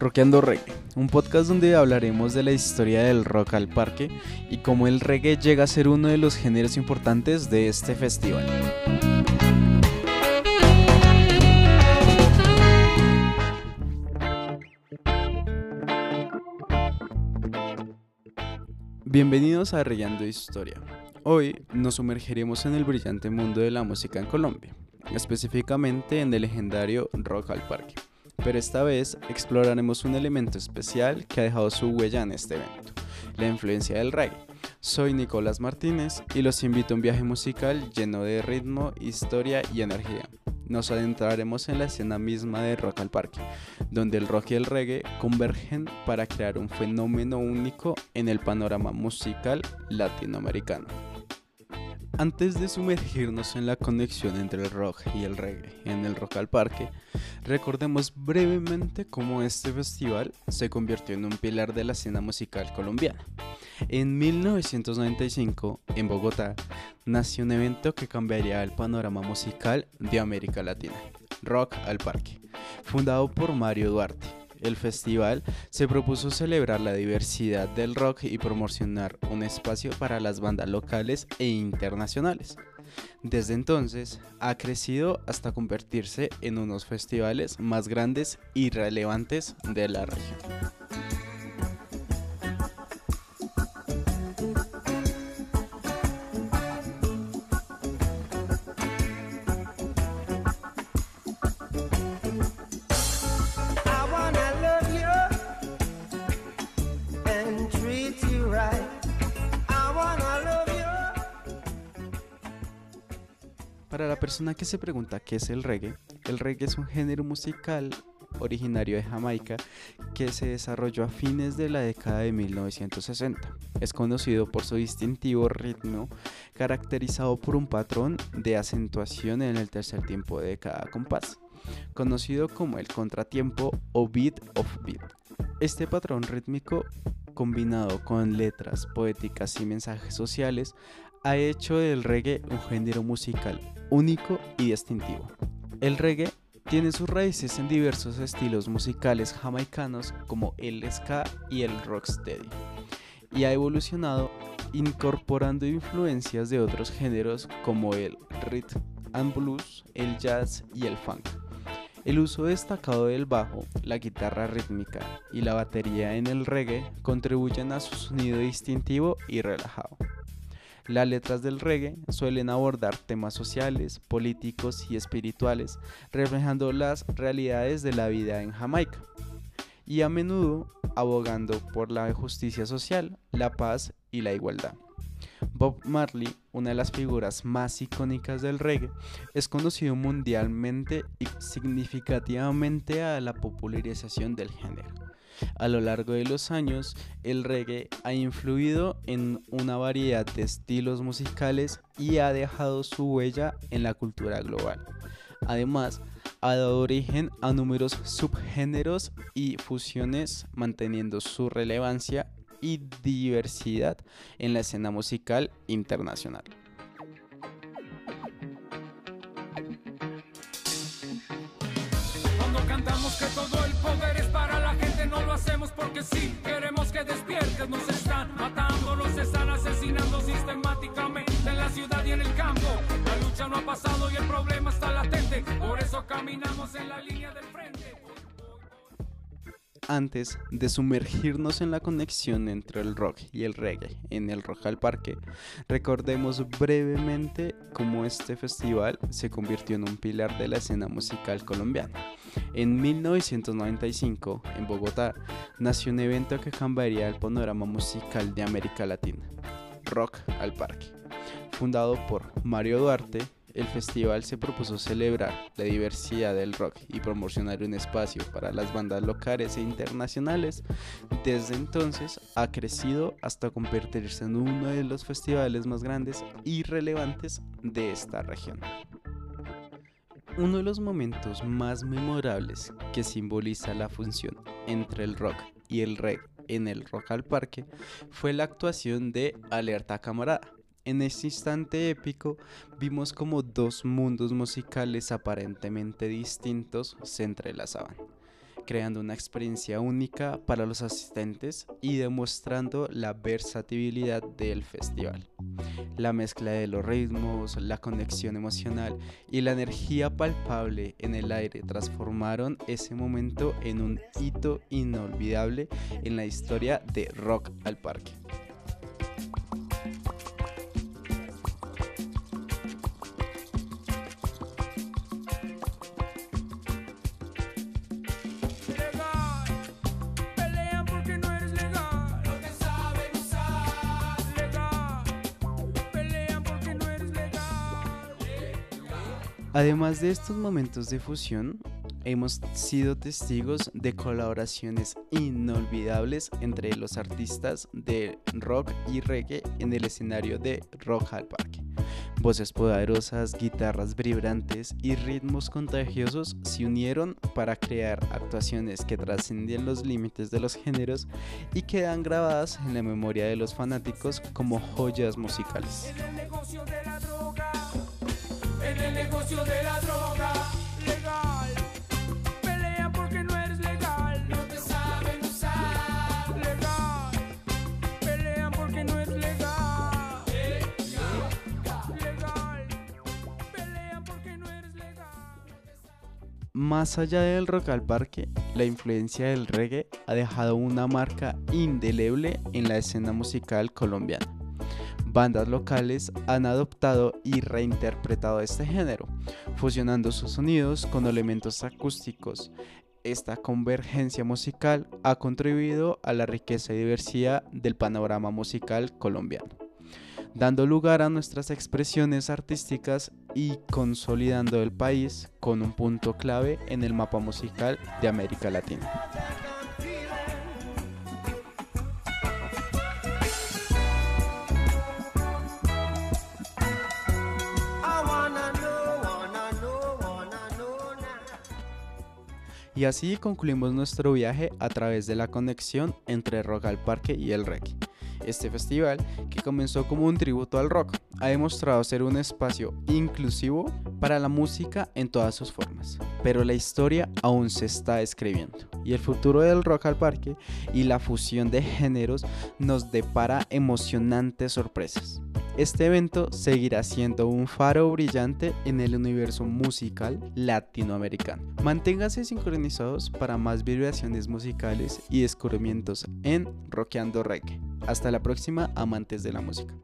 Rockeando Reggae, un podcast donde hablaremos de la historia del rock al parque y cómo el reggae llega a ser uno de los géneros importantes de este festival. Bienvenidos a Reyando Historia. Hoy nos sumergiremos en el brillante mundo de la música en Colombia, específicamente en el legendario Rock al Parque pero esta vez exploraremos un elemento especial que ha dejado su huella en este evento, la influencia del reggae. Soy Nicolás Martínez y los invito a un viaje musical lleno de ritmo, historia y energía. Nos adentraremos en la escena misma de Rock al Parque, donde el rock y el reggae convergen para crear un fenómeno único en el panorama musical latinoamericano. Antes de sumergirnos en la conexión entre el rock y el reggae en el Rock al Parque, recordemos brevemente cómo este festival se convirtió en un pilar de la escena musical colombiana. En 1995, en Bogotá, nació un evento que cambiaría el panorama musical de América Latina, Rock al Parque, fundado por Mario Duarte, el festival se propuso celebrar la diversidad del rock y promocionar un espacio para las bandas locales e internacionales. Desde entonces ha crecido hasta convertirse en unos festivales más grandes y relevantes de la región. Persona que se pregunta qué es el reggae, el reggae es un género musical originario de Jamaica que se desarrolló a fines de la década de 1960. Es conocido por su distintivo ritmo caracterizado por un patrón de acentuación en el tercer tiempo de cada compás, conocido como el contratiempo o beat of beat. Este patrón rítmico combinado con letras poéticas y mensajes sociales ha hecho del reggae un género musical único y distintivo. El reggae tiene sus raíces en diversos estilos musicales jamaicanos como el ska y el rocksteady, y ha evolucionado incorporando influencias de otros géneros como el rhythm and blues, el jazz y el funk. El uso destacado del bajo, la guitarra rítmica y la batería en el reggae contribuyen a su sonido distintivo y relajado. Las letras del reggae suelen abordar temas sociales, políticos y espirituales, reflejando las realidades de la vida en Jamaica, y a menudo abogando por la justicia social, la paz y la igualdad. Bob Marley, una de las figuras más icónicas del reggae, es conocido mundialmente y significativamente a la popularización del género. A lo largo de los años, el reggae ha influido en una variedad de estilos musicales y ha dejado su huella en la cultura global. Además, ha dado origen a numerosos subgéneros y fusiones, manteniendo su relevancia y diversidad en la escena musical internacional. Cuando cantamos que todo el poder es para la gente, no lo hacemos porque sí, queremos que despiertes, nos están matando, nos están asesinando sistemáticamente en la ciudad y en el campo. La lucha no ha pasado y el problema está latente, por eso caminamos en la línea del frente antes de sumergirnos en la conexión entre el rock y el reggae en el Rock al Parque, recordemos brevemente cómo este festival se convirtió en un pilar de la escena musical colombiana. En 1995, en Bogotá, nació un evento que cambiaría el panorama musical de América Latina, Rock al Parque, fundado por Mario Duarte, el festival se propuso celebrar la diversidad del rock y promocionar un espacio para las bandas locales e internacionales. Desde entonces ha crecido hasta convertirse en uno de los festivales más grandes y relevantes de esta región. Uno de los momentos más memorables que simboliza la función entre el rock y el reggae en el Rock al Parque fue la actuación de Alerta Camarada en este instante épico vimos como dos mundos musicales aparentemente distintos se entrelazaban, creando una experiencia única para los asistentes y demostrando la versatilidad del festival. La mezcla de los ritmos, la conexión emocional y la energía palpable en el aire transformaron ese momento en un hito inolvidable en la historia de Rock al Parque. Además de estos momentos de fusión, hemos sido testigos de colaboraciones inolvidables entre los artistas de rock y reggae en el escenario de Rock al Parque. Voces poderosas, guitarras vibrantes y ritmos contagiosos se unieron para crear actuaciones que trascendían los límites de los géneros y quedan grabadas en la memoria de los fanáticos como joyas musicales Más allá del rock al parque, la influencia del reggae ha dejado una marca indeleble en la escena musical colombiana bandas locales han adoptado y reinterpretado este género, fusionando sus sonidos con elementos acústicos. Esta convergencia musical ha contribuido a la riqueza y diversidad del panorama musical colombiano, dando lugar a nuestras expresiones artísticas y consolidando el país con un punto clave en el mapa musical de América Latina. Y así concluimos nuestro viaje a través de la conexión entre Rock al Parque y el reggae. Este festival, que comenzó como un tributo al rock, ha demostrado ser un espacio inclusivo para la música en todas sus formas. Pero la historia aún se está escribiendo y el futuro del rock al parque y la fusión de géneros nos depara emocionantes sorpresas. Este evento seguirá siendo un faro brillante en el universo musical latinoamericano. Manténganse sincronizados para más vibraciones musicales y descubrimientos en Rockeando Reggae. Hasta la próxima, amantes de la música.